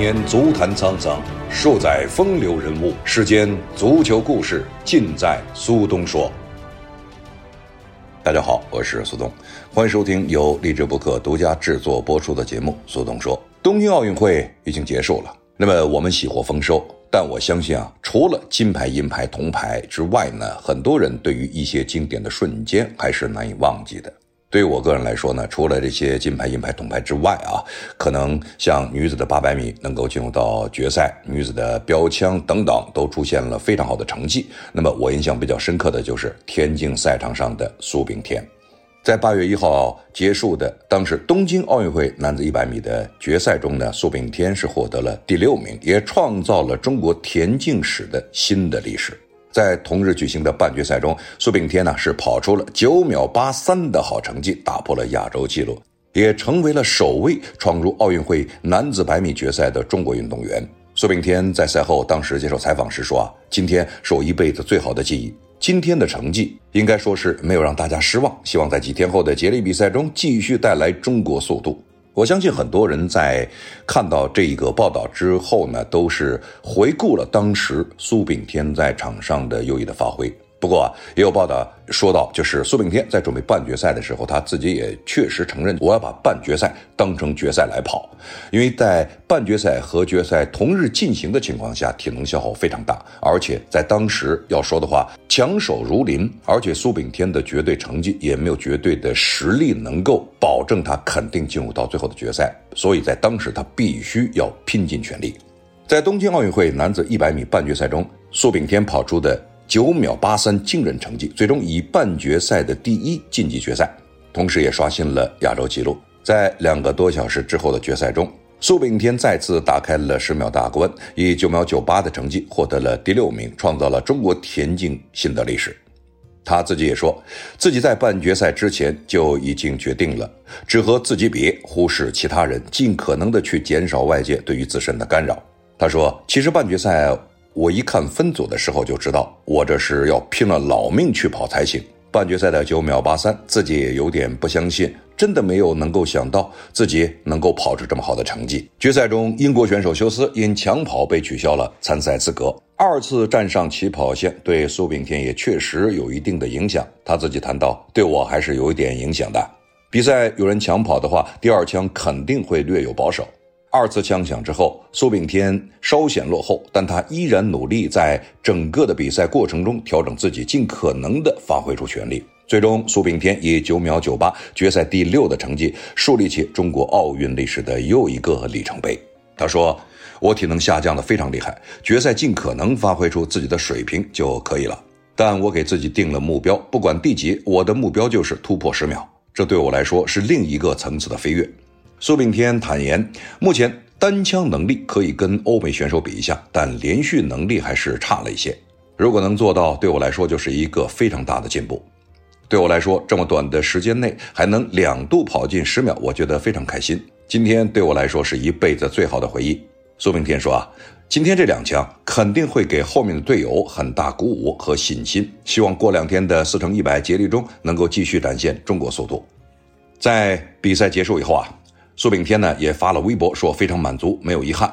年足坛沧桑，数载风流人物。世间足球故事，尽在苏东说。大家好，我是苏东，欢迎收听由励志播客独家制作播出的节目《苏东说》。东京奥运会已经结束了，那么我们喜获丰收，但我相信啊，除了金牌、银牌、铜牌之外呢，很多人对于一些经典的瞬间还是难以忘记的。对于我个人来说呢，除了这些金牌、银牌、铜牌之外啊，可能像女子的800米能够进入到决赛，女子的标枪等等都出现了非常好的成绩。那么我印象比较深刻的就是田径赛场上的苏炳添，在8月1号结束的当时东京奥运会男子100米的决赛中呢，苏炳添是获得了第六名，也创造了中国田径史的新的历史。在同日举行的半决赛中，苏炳添呢是跑出了九秒八三的好成绩，打破了亚洲纪录，也成为了首位闯入奥运会男子百米决赛的中国运动员。苏炳添在赛后当时接受采访时说：“啊，今天是我一辈子最好的记忆。今天的成绩应该说是没有让大家失望，希望在几天后的接力比赛中继续带来中国速度。”我相信很多人在看到这一个报道之后呢，都是回顾了当时苏炳添在场上的优异的发挥。不过啊，也有报道说到，就是苏炳添在准备半决赛的时候，他自己也确实承认，我要把半决赛当成决赛来跑，因为在半决赛和决赛同日进行的情况下，体能消耗非常大，而且在当时要说的话，强手如林，而且苏炳添的绝对成绩也没有绝对的实力能够保证他肯定进入到最后的决赛，所以在当时他必须要拼尽全力。在东京奥运会男子一百米半决赛中，苏炳添跑出的。九秒八三惊人成绩，最终以半决赛的第一晋级决赛，同时也刷新了亚洲纪录。在两个多小时之后的决赛中，苏炳添再次打开了十秒大关，以九秒九八的成绩获得了第六名，创造了中国田径新的历史。他自己也说，自己在半决赛之前就已经决定了，只和自己比，忽视其他人，尽可能的去减少外界对于自身的干扰。他说：“其实半决赛。”我一看分组的时候就知道，我这是要拼了老命去跑才行。半决赛的九秒八三，自己也有点不相信，真的没有能够想到自己能够跑出这么好的成绩。决赛中，英国选手休斯因抢跑被取消了参赛资格，二次站上起跑线对苏炳添也确实有一定的影响。他自己谈到，对我还是有一点影响的。比赛有人抢跑的话，第二枪肯定会略有保守。二次枪响之后，苏炳添稍显落后，但他依然努力在整个的比赛过程中调整自己，尽可能的发挥出全力。最终，苏炳添以九秒九八决赛第六的成绩，树立起中国奥运历史的又一个里程碑。他说：“我体能下降的非常厉害，决赛尽可能发挥出自己的水平就可以了。但我给自己定了目标，不管第几，我的目标就是突破十秒。这对我来说是另一个层次的飞跃。”苏炳添坦言，目前单枪能力可以跟欧美选手比一下，但连续能力还是差了一些。如果能做到，对我来说就是一个非常大的进步。对我来说，这么短的时间内还能两度跑进十秒，我觉得非常开心。今天对我来说是一辈子最好的回忆。苏炳添说啊，今天这两枪肯定会给后面的队友很大鼓舞和信心。希望过两天的四乘一百接力中能够继续展现中国速度。在比赛结束以后啊。苏炳添呢也发了微博说非常满足，没有遗憾，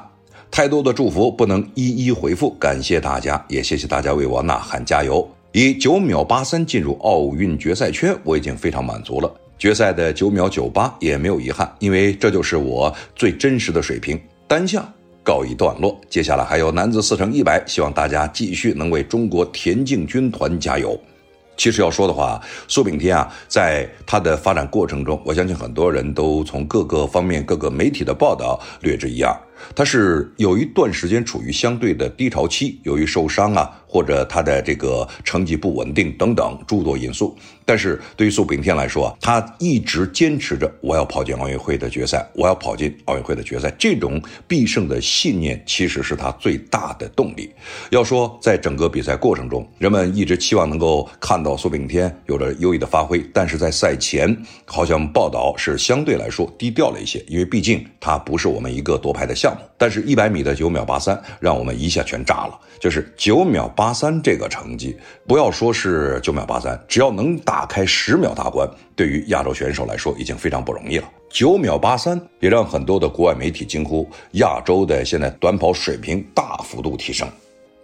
太多的祝福不能一一回复，感谢大家，也谢谢大家为我呐喊加油。以九秒八三进入奥运决赛圈，我已经非常满足了。决赛的九秒九八也没有遗憾，因为这就是我最真实的水平。单项告一段落，接下来还有男子四乘一百，希望大家继续能为中国田径军团加油。其实要说的话，苏炳添啊，在他的发展过程中，我相信很多人都从各个方面、各个媒体的报道略知一二。他是有一段时间处于相对的低潮期，由于受伤啊。或者他的这个成绩不稳定等等诸多因素，但是对于苏炳添来说，他一直坚持着我要跑进奥运会的决赛，我要跑进奥运会的决赛，这种必胜的信念其实是他最大的动力。要说在整个比赛过程中，人们一直期望能够看到苏炳添有着优异的发挥，但是在赛前好像报道是相对来说低调了一些，因为毕竟他不是我们一个夺牌的项。项目，但是一百米的九秒八三让我们一下全炸了。就是九秒八三这个成绩，不要说是九秒八三，只要能打开十秒大关，对于亚洲选手来说已经非常不容易了。九秒八三也让很多的国外媒体惊呼，亚洲的现在短跑水平大幅度提升。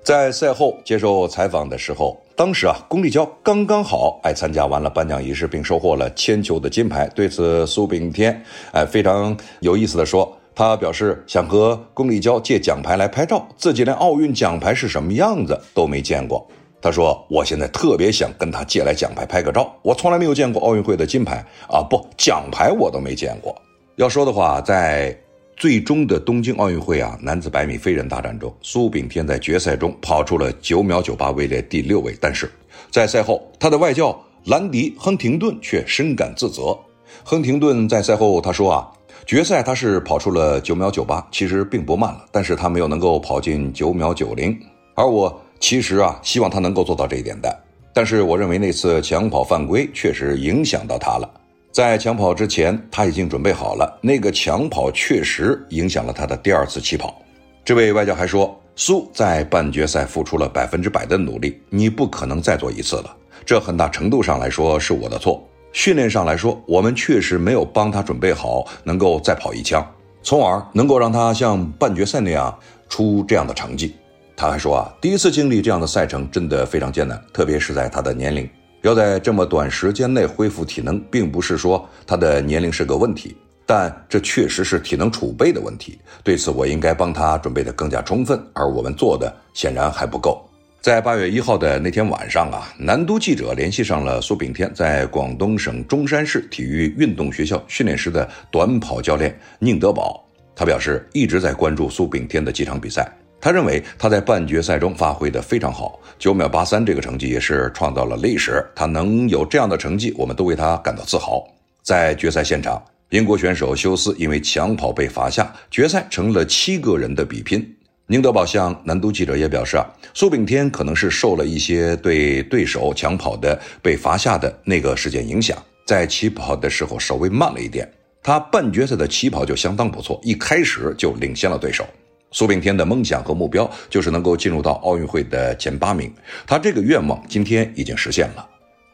在赛后接受采访的时候，当时啊，龚立姣刚刚好哎参加完了颁奖仪式，并收获了铅球的金牌。对此，苏炳添哎非常有意思的说，他表示想和龚立姣借奖牌来拍照，自己连奥运奖牌是什么样子都没见过。他说：“我现在特别想跟他借来奖牌拍个照，我从来没有见过奥运会的金牌啊，不，奖牌我都没见过。要说的话，在。”最终的东京奥运会啊，男子百米飞人大战中，苏炳添在决赛中跑出了九秒九八，位列第六位。但是，在赛后，他的外教兰迪·亨廷顿却深感自责。亨廷顿在赛后他说啊，决赛他是跑出了九秒九八，其实并不慢了，但是他没有能够跑进九秒九零。而我其实啊，希望他能够做到这一点的。但是我认为那次抢跑犯规确实影响到他了。在抢跑之前，他已经准备好了。那个抢跑确实影响了他的第二次起跑。这位外教还说，苏在半决赛付出了百分之百的努力，你不可能再做一次了。这很大程度上来说是我的错。训练上来说，我们确实没有帮他准备好，能够再跑一枪，从而能够让他像半决赛那样出这样的成绩。他还说啊，第一次经历这样的赛程真的非常艰难，特别是在他的年龄。要在这么短时间内恢复体能，并不是说他的年龄是个问题，但这确实是体能储备的问题。对此，我应该帮他准备的更加充分，而我们做的显然还不够。在八月一号的那天晚上啊，南都记者联系上了苏炳添在广东省中山市体育运动学校训练时的短跑教练宁德宝，他表示一直在关注苏炳添的几场比赛。他认为他在半决赛中发挥的非常好，九秒八三这个成绩也是创造了历史。他能有这样的成绩，我们都为他感到自豪。在决赛现场，英国选手休斯因为抢跑被罚下，决赛成了七个人的比拼。宁德宝向南都记者也表示啊，苏炳添可能是受了一些对对手抢跑的被罚下的那个事件影响，在起跑的时候稍微慢了一点。他半决赛的起跑就相当不错，一开始就领先了对手。苏炳添的梦想和目标就是能够进入到奥运会的前八名，他这个愿望今天已经实现了。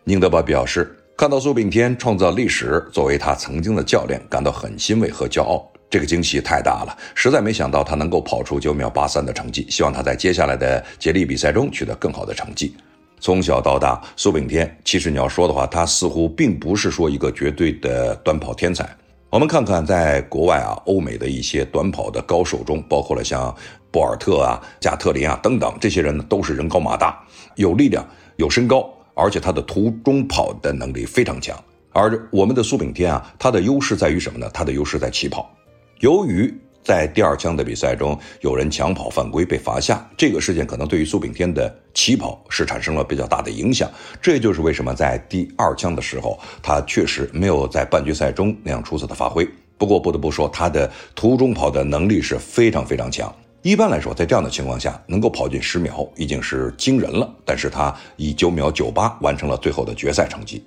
宁德宝表示，看到苏炳添创造历史，作为他曾经的教练，感到很欣慰和骄傲。这个惊喜太大了，实在没想到他能够跑出九秒八三的成绩。希望他在接下来的接力比赛中取得更好的成绩。从小到大，苏炳添其实你要说的话，他似乎并不是说一个绝对的短跑天才。我们看看，在国外啊，欧美的一些短跑的高手中，包括了像博尔特啊、加特林啊等等，这些人呢都是人高马大，有力量、有身高，而且他的途中跑的能力非常强。而我们的苏炳添啊，他的优势在于什么呢？他的优势在起跑。由于在第二枪的比赛中，有人抢跑犯规被罚下，这个事件可能对于苏炳添的起跑是产生了比较大的影响。这也就是为什么在第二枪的时候，他确实没有在半决赛中那样出色的发挥。不过不得不说，他的途中跑的能力是非常非常强。一般来说，在这样的情况下，能够跑进十秒已经是惊人了。但是他以九秒九八完成了最后的决赛成绩。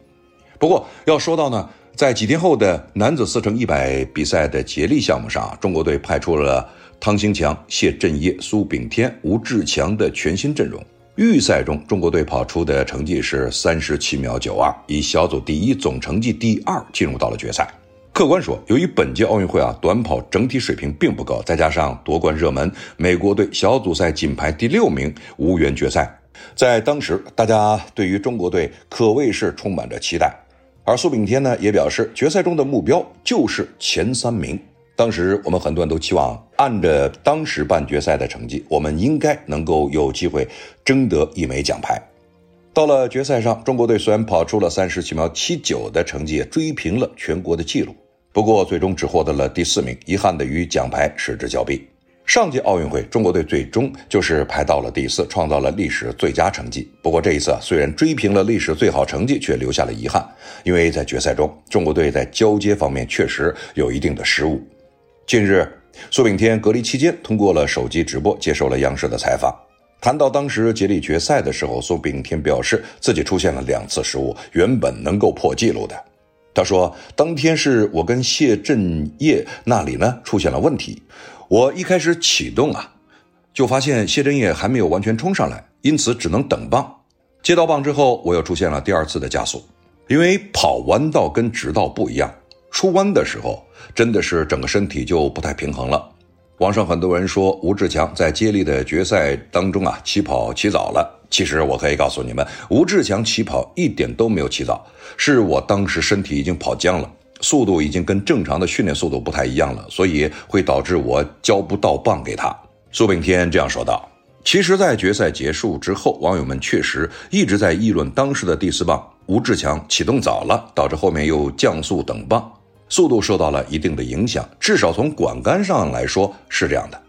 不过要说到呢。在几天后的男子四乘一百比赛的接力项目上，中国队派出了汤兴强、谢震业、苏炳添、吴志强的全新阵容。预赛中，中国队跑出的成绩是三十七秒九二，以小组第一、总成绩第二进入到了决赛。客观说，由于本届奥运会啊短跑整体水平并不高，再加上夺冠热门美国队小组赛仅排第六名，无缘决赛。在当时，大家对于中国队可谓是充满着期待。而苏炳添呢也表示，决赛中的目标就是前三名。当时我们很多人都期望，按着当时半决赛的成绩，我们应该能够有机会争得一枚奖牌。到了决赛上，中国队虽然跑出了三十七秒七九的成绩，追平了全国的纪录，不过最终只获得了第四名，遗憾的与奖牌失之交臂。上届奥运会，中国队最终就是排到了第四，创造了历史最佳成绩。不过这一次虽然追平了历史最好成绩，却留下了遗憾，因为在决赛中，中国队在交接方面确实有一定的失误。近日，苏炳添隔离期间通过了手机直播接受了央视的采访，谈到当时接力决赛的时候，苏炳添表示自己出现了两次失误，原本能够破纪录的。他说，当天是我跟谢震业那里呢出现了问题。我一开始启动啊，就发现谢震业还没有完全冲上来，因此只能等棒。接到棒之后，我又出现了第二次的加速，因为跑弯道跟直道不一样，出弯的时候真的是整个身体就不太平衡了。网上很多人说吴志强在接力的决赛当中啊起跑起早了，其实我可以告诉你们，吴志强起跑一点都没有起早，是我当时身体已经跑僵了，速度已经跟正常的训练速度不太一样了，所以会导致我交不到棒给他。苏炳添这样说道。其实，在决赛结束之后，网友们确实一直在议论当时的第四棒吴志强启动早了，导致后面又降速等棒，速度受到了一定的影响。至少从管杆上来说是这样的。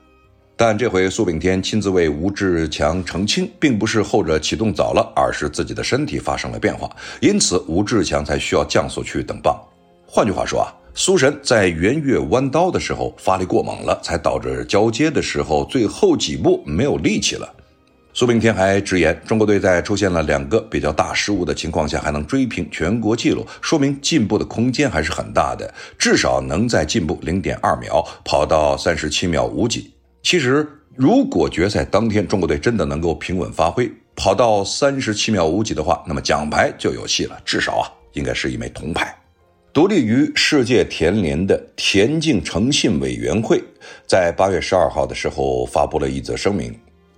但这回苏炳添亲自为吴志强澄清，并不是后者启动早了，而是自己的身体发生了变化，因此吴志强才需要降速去等棒。换句话说啊。苏神在圆月弯刀的时候发力过猛了，才导致交接的时候最后几步没有力气了。苏炳添还直言，中国队在出现了两个比较大失误的情况下，还能追平全国纪录，说明进步的空间还是很大的，至少能在进步零点二秒，跑到三十七秒五几。其实，如果决赛当天中国队真的能够平稳发挥，跑到三十七秒五几的话，那么奖牌就有戏了，至少啊，应该是一枚铜牌。独立于世界田联的田径诚信委员会，在八月十二号的时候发布了一则声明，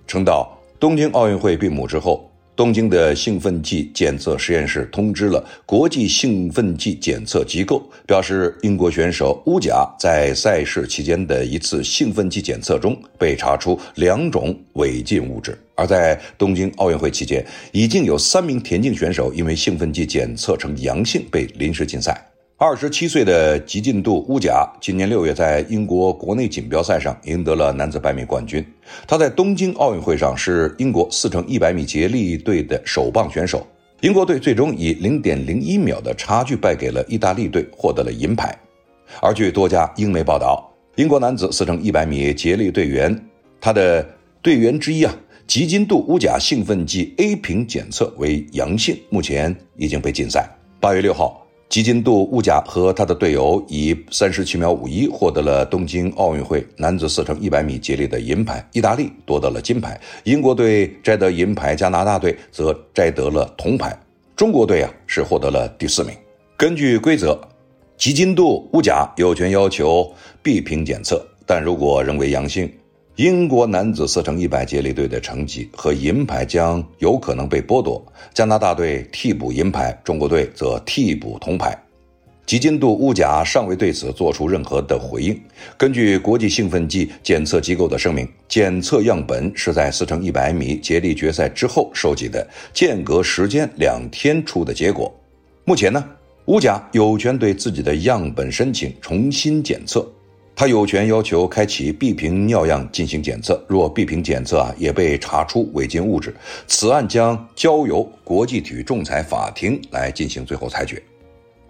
称到东京奥运会闭幕之后，东京的兴奋剂检测实验室通知了国际兴奋剂检测机构，表示英国选手乌贾在赛事期间的一次兴奋剂检测中被查出两种违禁物质，而在东京奥运会期间，已经有三名田径选手因为兴奋剂检测呈阳性被临时禁赛。二十七岁的吉进度乌贾今年六月在英国国内锦标赛上赢得了男子百米冠军。他在东京奥运会上是英国四乘一百米接力队的首棒选手。英国队最终以零点零一秒的差距败给了意大利队，获得了银牌。而据多家英媒报道，英国男子四乘一百米接力队员，他的队员之一啊，吉金度乌贾兴奋剂 A 瓶检测为阳性，目前已经被禁赛。八月六号。吉金度乌贾和他的队友以三十七秒五一获得了东京奥运会男子四乘一百米接力的银牌，意大利夺得了金牌，英国队摘得银牌，加拿大队则摘得了铜牌，中国队啊是获得了第四名。根据规则，基金度乌贾有权要求 B 瓶检测，但如果仍为阳性。英国男子四乘一百接力队的成绩和银牌将有可能被剥夺，加拿大队替补银牌，中国队则替补铜牌。吉金度乌贾尚未对此做出任何的回应。根据国际兴奋剂检测机构的声明，检测样本是在四乘一百米接力决赛之后收集的，间隔时间两天出的结果。目前呢，乌贾有权对自己的样本申请重新检测。他有权要求开启 B 瓶尿样进行检测，若 B 瓶检测啊也被查出违禁物质，此案将交由国际体育仲裁法庭来进行最后裁决。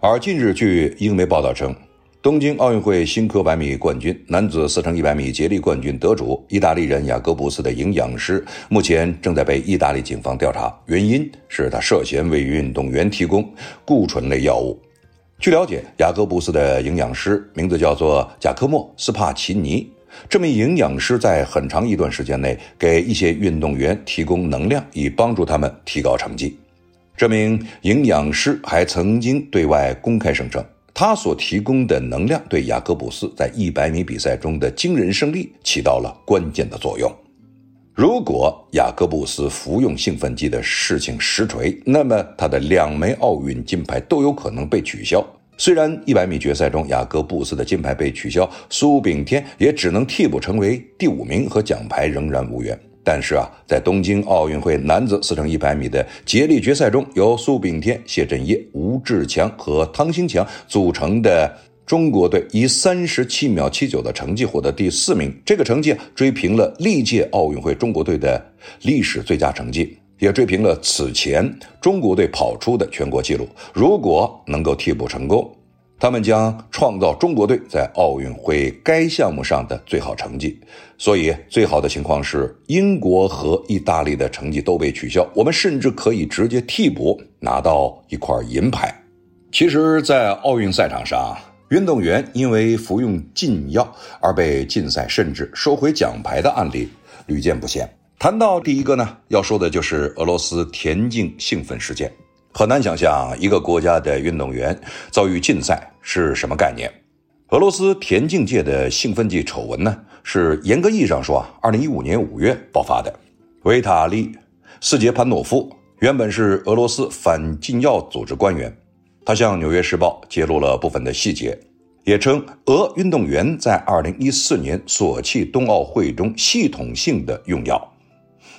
而近日，据英媒报道称，东京奥运会新科百米冠军、男子四乘一百米接力冠军得主意大利人雅各布斯的营养师目前正在被意大利警方调查，原因是他涉嫌为运动员提供固醇类药物。据了解，雅各布斯的营养师名字叫做贾科莫·斯帕奇尼。这名营养师在很长一段时间内给一些运动员提供能量，以帮助他们提高成绩。这名营养师还曾经对外公开声称，他所提供的能量对雅各布斯在一百米比赛中的惊人胜利起到了关键的作用。如果雅各布斯服用兴奋剂的事情实锤，那么他的两枚奥运金牌都有可能被取消。虽然一百米决赛中雅各布斯的金牌被取消，苏炳添也只能替补成为第五名，和奖牌仍然无缘。但是啊，在东京奥运会男子四乘一百米的接力决赛中，由苏炳添、谢震业、吴志强和汤兴强组成的。中国队以三十七秒七九的成绩获得第四名，这个成绩追平了历届奥运会中国队的历史最佳成绩，也追平了此前中国队跑出的全国纪录。如果能够替补成功，他们将创造中国队在奥运会该项目上的最好成绩。所以，最好的情况是英国和意大利的成绩都被取消，我们甚至可以直接替补拿到一块银牌。其实，在奥运赛场上。运动员因为服用禁药而被禁赛，甚至收回奖牌的案例屡见不鲜。谈到第一个呢，要说的就是俄罗斯田径兴奋事件。很难想象一个国家的运动员遭遇禁赛是什么概念。俄罗斯田径界的兴奋剂丑闻呢，是严格意义上说啊，二零一五年五月爆发的。维塔利·斯捷潘诺夫原本是俄罗斯反禁药组织官员，他向《纽约时报》揭露了部分的细节，也称俄运动员在二零一四年索契冬奥会中系统性的用药。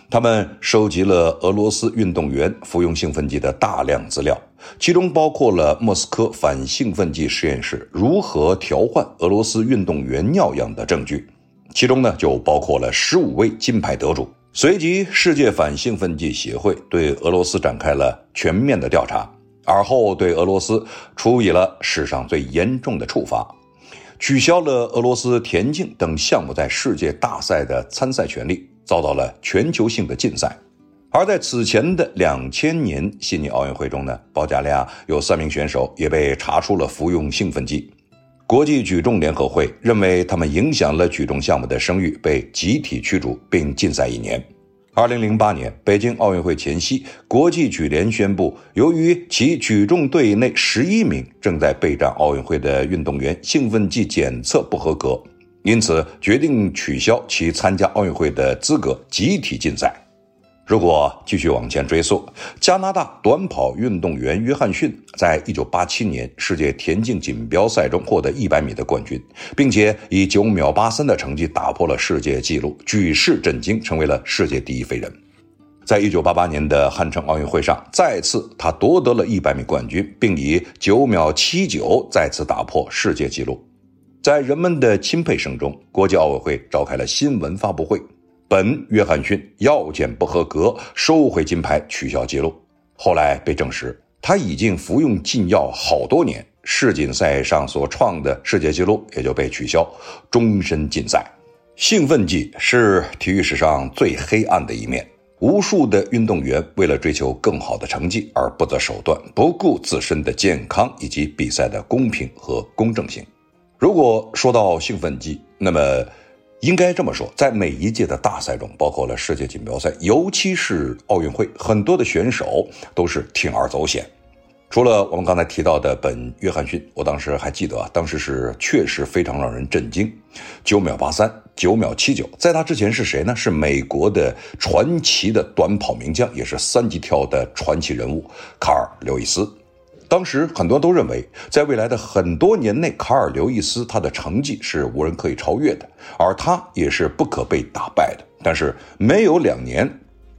他们收集了俄罗斯运动员服用兴奋剂的大量资料，其中包括了莫斯科反兴奋剂实验室如何调换俄罗斯运动员尿样的证据，其中呢就包括了十五位金牌得主。随即，世界反兴奋剂协会对俄罗斯展开了全面的调查，而后对俄罗斯处以了史上最严重的处罚，取消了俄罗斯田径等项目在世界大赛的参赛权利。遭到了全球性的禁赛，而在此前的两千年悉尼奥运会中呢，保加利亚有三名选手也被查出了服用兴奋剂。国际举重联合会认为他们影响了举重项目的声誉，被集体驱逐并禁赛一年。二零零八年北京奥运会前夕，国际举联宣布，由于其举重队内十一名正在备战奥运会的运动员兴奋剂检测不合格。因此，决定取消其参加奥运会的资格，集体禁赛。如果继续往前追溯，加拿大短跑运动员约翰逊在1987年世界田径锦标赛中获得100米的冠军，并且以9秒83的成绩打破了世界纪录，举世震惊，成为了世界第一飞人。在1988年的汉城奥运会上，再次他夺得了一百米冠军，并以9秒79再次打破世界纪录。在人们的钦佩声中，国际奥委会召开了新闻发布会。本约翰逊药检不合格，收回金牌，取消记录。后来被证实，他已经服用禁药好多年，世锦赛上所创的世界纪录也就被取消，终身禁赛。兴奋剂是体育史上最黑暗的一面，无数的运动员为了追求更好的成绩而不择手段，不顾自身的健康以及比赛的公平和公正性。如果说到兴奋剂，那么应该这么说，在每一届的大赛中，包括了世界锦标赛，尤其是奥运会，很多的选手都是铤而走险。除了我们刚才提到的本约翰逊，我当时还记得啊，当时是确实非常让人震惊，九秒八三，九秒七九。在他之前是谁呢？是美国的传奇的短跑名将，也是三级跳的传奇人物卡尔刘易斯。当时很多都认为，在未来的很多年内，卡尔刘易斯他的成绩是无人可以超越的，而他也是不可被打败的。但是没有两年，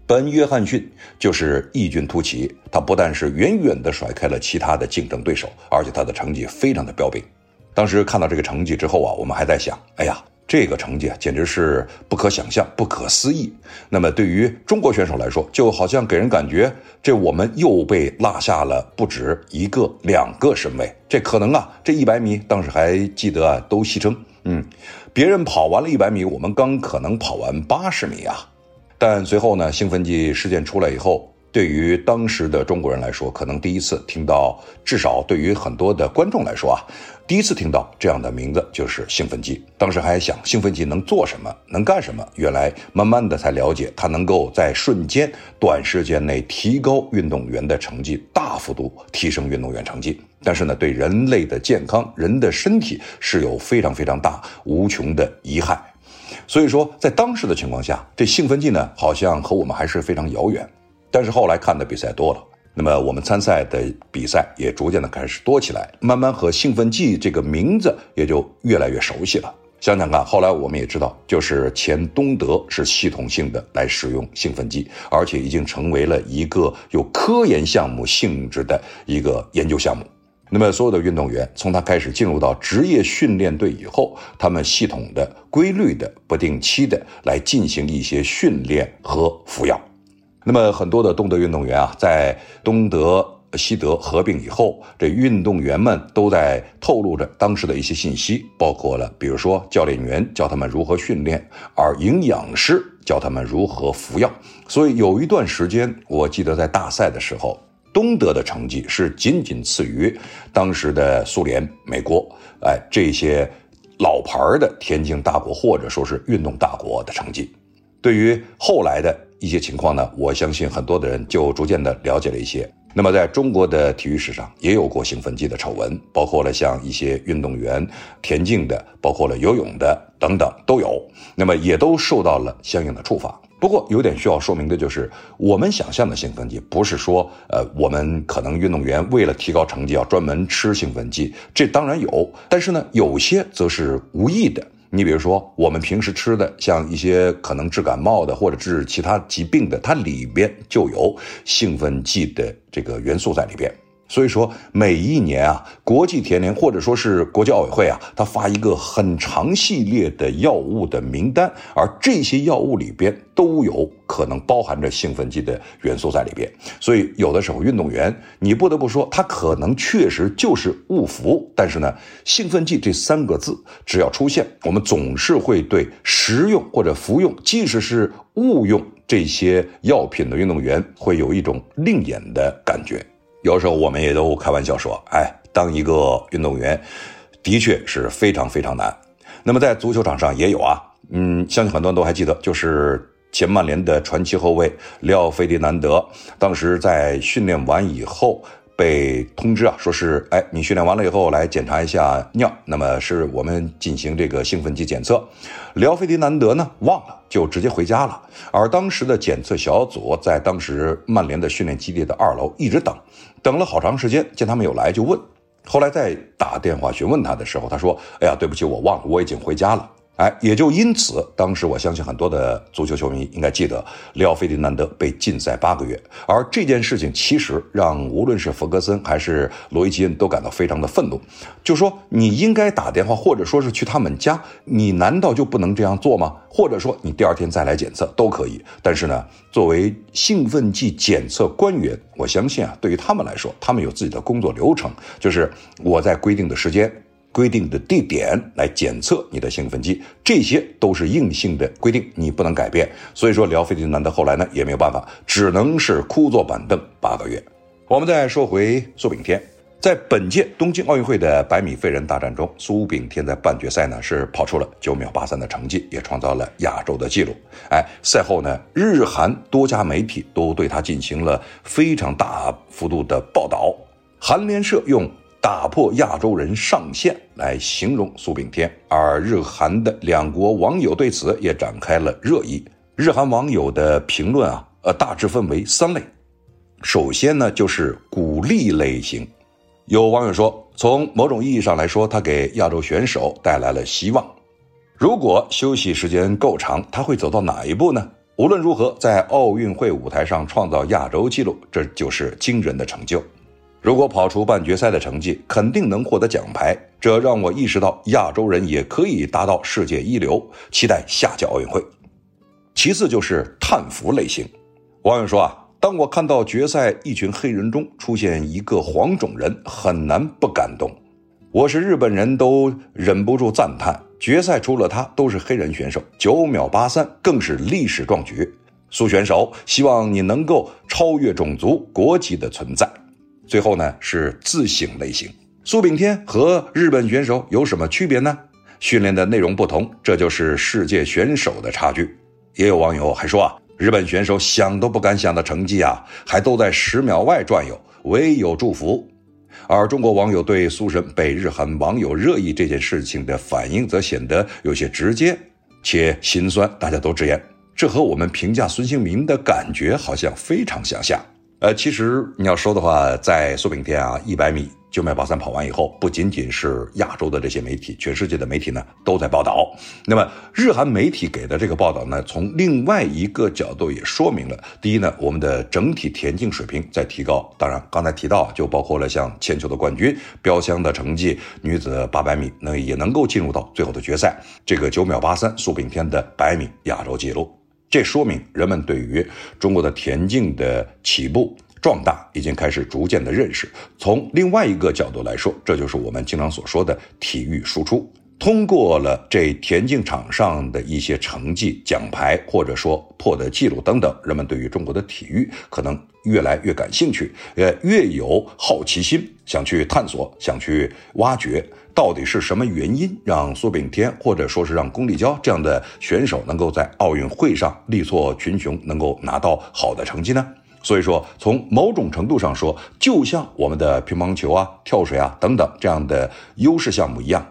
本约翰逊就是异军突起，他不但是远远的甩开了其他的竞争对手，而且他的成绩非常的彪炳。当时看到这个成绩之后啊，我们还在想，哎呀。这个成绩啊，简直是不可想象、不可思议。那么对于中国选手来说，就好像给人感觉，这我们又被落下了不止一个、两个身位。这可能啊，这一百米当时还记得啊，都戏称，嗯，别人跑完了一百米，我们刚可能跑完八十米啊。但随后呢，兴奋剂事件出来以后。对于当时的中国人来说，可能第一次听到，至少对于很多的观众来说啊，第一次听到这样的名字就是兴奋剂。当时还想兴奋剂能做什么，能干什么？原来慢慢的才了解，它能够在瞬间、短时间内提高运动员的成绩，大幅度提升运动员成绩。但是呢，对人类的健康、人的身体是有非常非常大、无穷的遗害。所以说，在当时的情况下，这兴奋剂呢，好像和我们还是非常遥远。但是后来看的比赛多了，那么我们参赛的比赛也逐渐的开始多起来，慢慢和兴奋剂这个名字也就越来越熟悉了。想想看，后来我们也知道，就是前东德是系统性的来使用兴奋剂，而且已经成为了一个有科研项目性质的一个研究项目。那么所有的运动员从他开始进入到职业训练队以后，他们系统的、规律的、不定期的来进行一些训练和服药。那么很多的东德运动员啊，在东德西德合并以后，这运动员们都在透露着当时的一些信息，包括了比如说教练员教他们如何训练，而营养师教他们如何服药。所以有一段时间，我记得在大赛的时候，东德的成绩是仅仅次于当时的苏联、美国，哎，这些老牌的田径大国或者说是运动大国的成绩。对于后来的一些情况呢，我相信很多的人就逐渐的了解了一些。那么，在中国的体育史上也有过兴奋剂的丑闻，包括了像一些运动员田径的，包括了游泳的等等都有。那么也都受到了相应的处罚。不过有点需要说明的就是，我们想象的兴奋剂不是说，呃，我们可能运动员为了提高成绩要专门吃兴奋剂，这当然有，但是呢，有些则是无意的。你比如说，我们平时吃的像一些可能治感冒的或者治其他疾病的，它里边就有兴奋剂的这个元素在里边。所以说，每一年啊，国际田联或者说是国际奥委会啊，它发一个很长系列的药物的名单，而这些药物里边都有可能包含着兴奋剂的元素在里边。所以，有的时候运动员，你不得不说，他可能确实就是误服。但是呢，兴奋剂这三个字只要出现，我们总是会对食用或者服用，即使是误用这些药品的运动员，会有一种另眼的感觉。有时候我们也都开玩笑说：“哎，当一个运动员，的确是非常非常难。”那么在足球场上也有啊，嗯，相信很多人都还记得，就是前曼联的传奇后卫廖费迪南德，当时在训练完以后被通知啊，说是：“哎，你训练完了以后来检查一下尿，那么是我们进行这个兴奋剂检测。”辽费迪南德呢忘了，就直接回家了。而当时的检测小组在当时曼联的训练基地的二楼一直等。等了好长时间，见他没有来，就问。后来再打电话询问他的时候，他说：“哎呀，对不起，我忘了，我已经回家了。”哎，也就因此，当时我相信很多的足球球迷应该记得，里奥费迪南德被禁赛八个月。而这件事情其实让无论是弗格森还是罗伊基恩都感到非常的愤怒，就说你应该打电话，或者说是去他们家，你难道就不能这样做吗？或者说你第二天再来检测都可以。但是呢，作为兴奋剂检测官员，我相信啊，对于他们来说，他们有自己的工作流程，就是我在规定的时间。规定的地点来检测你的兴奋剂，这些都是硬性的规定，你不能改变。所以说，辽费迪南德后来呢也没有办法，只能是枯坐板凳八个月。我们再说回苏炳添，在本届东京奥运会的百米飞人大战中，苏炳添在半决赛呢是跑出了九秒八三的成绩，也创造了亚洲的纪录。哎，赛后呢，日韩多家媒体都对他进行了非常大幅度的报道，韩联社用。打破亚洲人上限来形容苏炳添，而日韩的两国网友对此也展开了热议。日韩网友的评论啊，呃，大致分为三类。首先呢，就是鼓励类型。有网友说，从某种意义上来说，他给亚洲选手带来了希望。如果休息时间够长，他会走到哪一步呢？无论如何，在奥运会舞台上创造亚洲纪录，这就是惊人的成就。如果跑出半决赛的成绩，肯定能获得奖牌。这让我意识到亚洲人也可以达到世界一流。期待下届奥运会。其次就是叹服类型。网友说啊，当我看到决赛一群黑人中出现一个黄种人，很难不感动。我是日本人都忍不住赞叹，决赛除了他都是黑人选手，九秒八三更是历史壮举。苏选手，希望你能够超越种族国籍的存在。最后呢是自省类型，苏炳添和日本选手有什么区别呢？训练的内容不同，这就是世界选手的差距。也有网友还说啊，日本选手想都不敢想的成绩啊，还都在十秒外转悠，唯有祝福。而中国网友对苏神被日韩网友热议这件事情的反应，则显得有些直接且心酸。大家都直言，这和我们评价孙兴民的感觉好像非常相像。呃，其实你要说的话，在苏炳添啊一百米九秒八三跑完以后，不仅仅是亚洲的这些媒体，全世界的媒体呢都在报道。那么日韩媒体给的这个报道呢，从另外一个角度也说明了：第一呢，我们的整体田径水平在提高。当然，刚才提到就包括了像铅球的冠军、标枪的成绩、女子八百米那也能够进入到最后的决赛。这个九秒八三，苏炳添的百米亚洲纪录。这说明人们对于中国的田径的起步壮大已经开始逐渐的认识。从另外一个角度来说，这就是我们经常所说的体育输出。通过了这田径场上的一些成绩、奖牌，或者说破的记录等等，人们对于中国的体育可能越来越感兴趣，也越有好奇心，想去探索，想去挖掘，到底是什么原因让苏炳添，或者说是让龚立姣这样的选手能够在奥运会上力挫群雄，能够拿到好的成绩呢？所以说，从某种程度上说，就像我们的乒乓球啊、跳水啊等等这样的优势项目一样。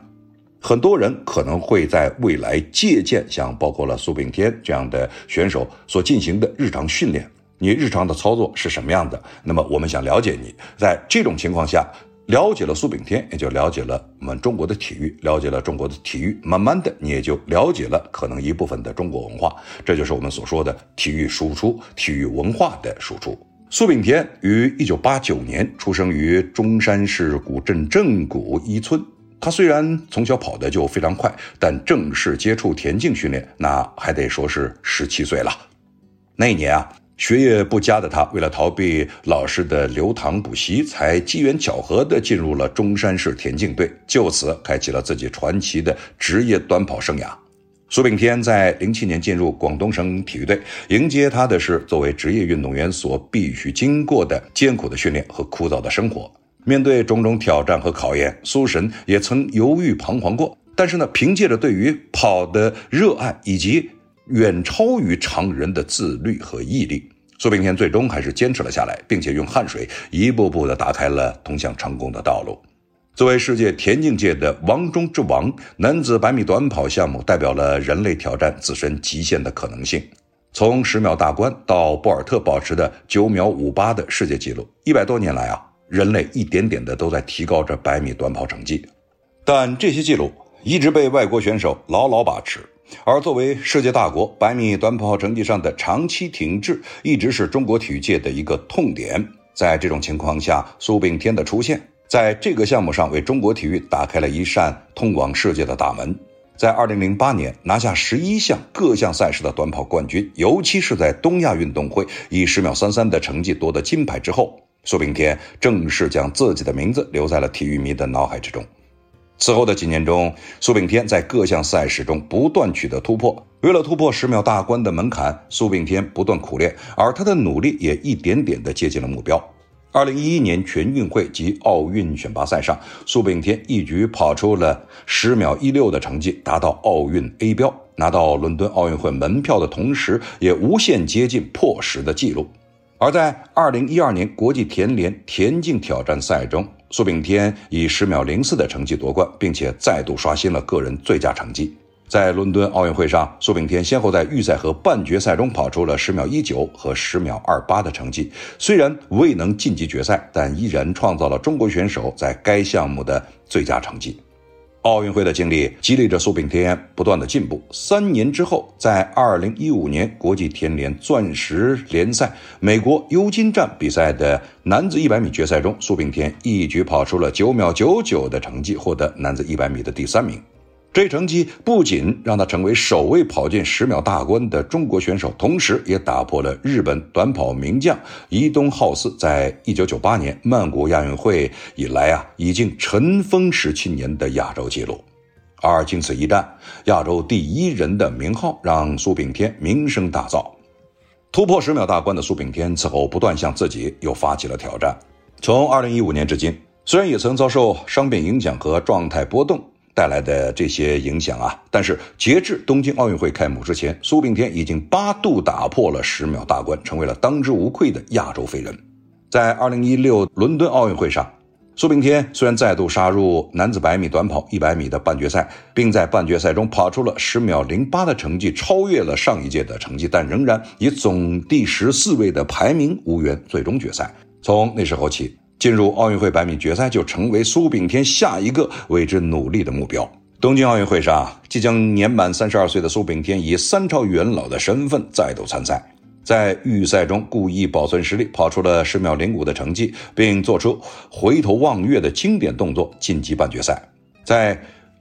很多人可能会在未来借鉴像包括了苏炳添这样的选手所进行的日常训练，你日常的操作是什么样的？那么我们想了解你，在这种情况下，了解了苏炳添，也就了解了我们中国的体育，了解了中国的体育，慢慢的你也就了解了可能一部分的中国文化，这就是我们所说的体育输出、体育文化的输出。苏炳添于一九八九年出生于中山市古镇正谷一村。他虽然从小跑的就非常快，但正式接触田径训练，那还得说是十七岁了。那一年啊，学业不佳的他，为了逃避老师的留堂补习，才机缘巧合地进入了中山市田径队，就此开启了自己传奇的职业短跑生涯。苏炳添在零七年进入广东省体育队，迎接他的是作为职业运动员所必须经过的艰苦的训练和枯燥的生活。面对种种挑战和考验，苏神也曾犹豫彷徨过。但是呢，凭借着对于跑的热爱以及远超于常人的自律和毅力，苏炳添最终还是坚持了下来，并且用汗水一步步的打开了通向成功的道路。作为世界田径界的王中之王，男子百米短跑项目代表了人类挑战自身极限的可能性。从十秒大关到博尔特保持的九秒五八的世界纪录，一百多年来啊。人类一点点的都在提高着百米短跑成绩，但这些记录一直被外国选手牢牢把持。而作为世界大国，百米短跑成绩上的长期停滞，一直是中国体育界的一个痛点。在这种情况下，苏炳添的出现，在这个项目上为中国体育打开了一扇通往世界的大门。在2008年拿下11项各项赛事的短跑冠军，尤其是在东亚运动会以10秒33的成绩夺得金牌之后。苏炳添正式将自己的名字留在了体育迷的脑海之中。此后的几年中，苏炳添在各项赛事中不断取得突破。为了突破十秒大关的门槛，苏炳添不断苦练，而他的努力也一点点地接近了目标。二零一一年全运会及奥运选拔赛上，苏炳添一举跑出了十秒一六的成绩，达到奥运 A 标，拿到伦敦奥运会门票的同时，也无限接近破十的纪录。而在二零一二年国际田联田径挑战赛中，苏炳添以十秒零四的成绩夺冠，并且再度刷新了个人最佳成绩。在伦敦奥运会上，苏炳添先后在预赛和半决赛中跑出了十秒一九和十秒二八的成绩，虽然未能晋级决赛，但依然创造了中国选手在该项目的最佳成绩。奥运会的经历激励着苏炳添不断的进步。三年之后，在二零一五年国际田联钻石联赛美国尤金站比赛的男子一百米决赛中，苏炳添一举跑出了九秒九九的成绩，获得男子一百米的第三名。这成绩不仅让他成为首位跑进十秒大关的中国选手，同时也打破了日本短跑名将伊东浩司在一九九八年曼谷亚运会以来啊已经尘封十七年的亚洲纪录。而经此一战，亚洲第一人的名号让苏炳添名声大噪。突破十秒大关的苏炳添此后不断向自己又发起了挑战。从二零一五年至今，虽然也曾遭受伤病影响和状态波动。带来的这些影响啊，但是截至东京奥运会开幕之前，苏炳添已经八度打破了十秒大关，成为了当之无愧的亚洲飞人。在二零一六伦敦奥运会上，苏炳添虽然再度杀入男子百米短跑一百米的半决赛，并在半决赛中跑出了十秒零八的成绩，超越了上一届的成绩，但仍然以总第十四位的排名无缘最终决赛。从那时候起。进入奥运会百米决赛就成为苏炳添下一个为之努力的目标。东京奥运会上，即将年满三十二岁的苏炳添以三朝元老的身份再度参赛，在预赛中故意保存实力，跑出了十秒零五的成绩，并做出回头望月的经典动作，晋级半决赛。在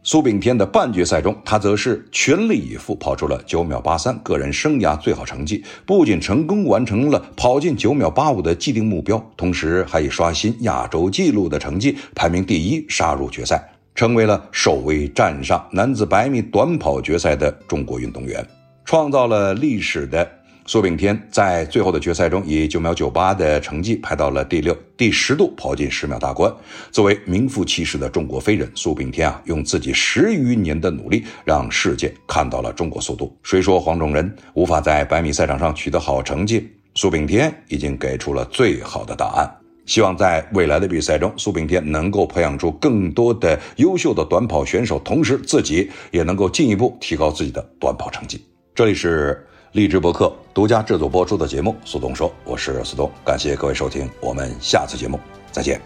苏炳添的半决赛中，他则是全力以赴跑出了九秒八三，个人生涯最好成绩，不仅成功完成了跑进九秒八五的既定目标，同时还以刷新亚洲纪录的成绩排名第一杀入决赛。成为了首位站上男子百米短跑决赛的中国运动员，创造了历史的。苏炳添在最后的决赛中以九秒九八的成绩排到了第六，第十度跑进十秒大关。作为名副其实的中国飞人，苏炳添啊，用自己十余年的努力，让世界看到了中国速度。谁说黄种人无法在百米赛场上取得好成绩？苏炳添已经给出了最好的答案。希望在未来的比赛中，苏炳添能够培养出更多的优秀的短跑选手，同时自己也能够进一步提高自己的短跑成绩。这里是。励志博客独家制作播出的节目，苏东说：“我是苏东，感谢各位收听，我们下次节目再见。”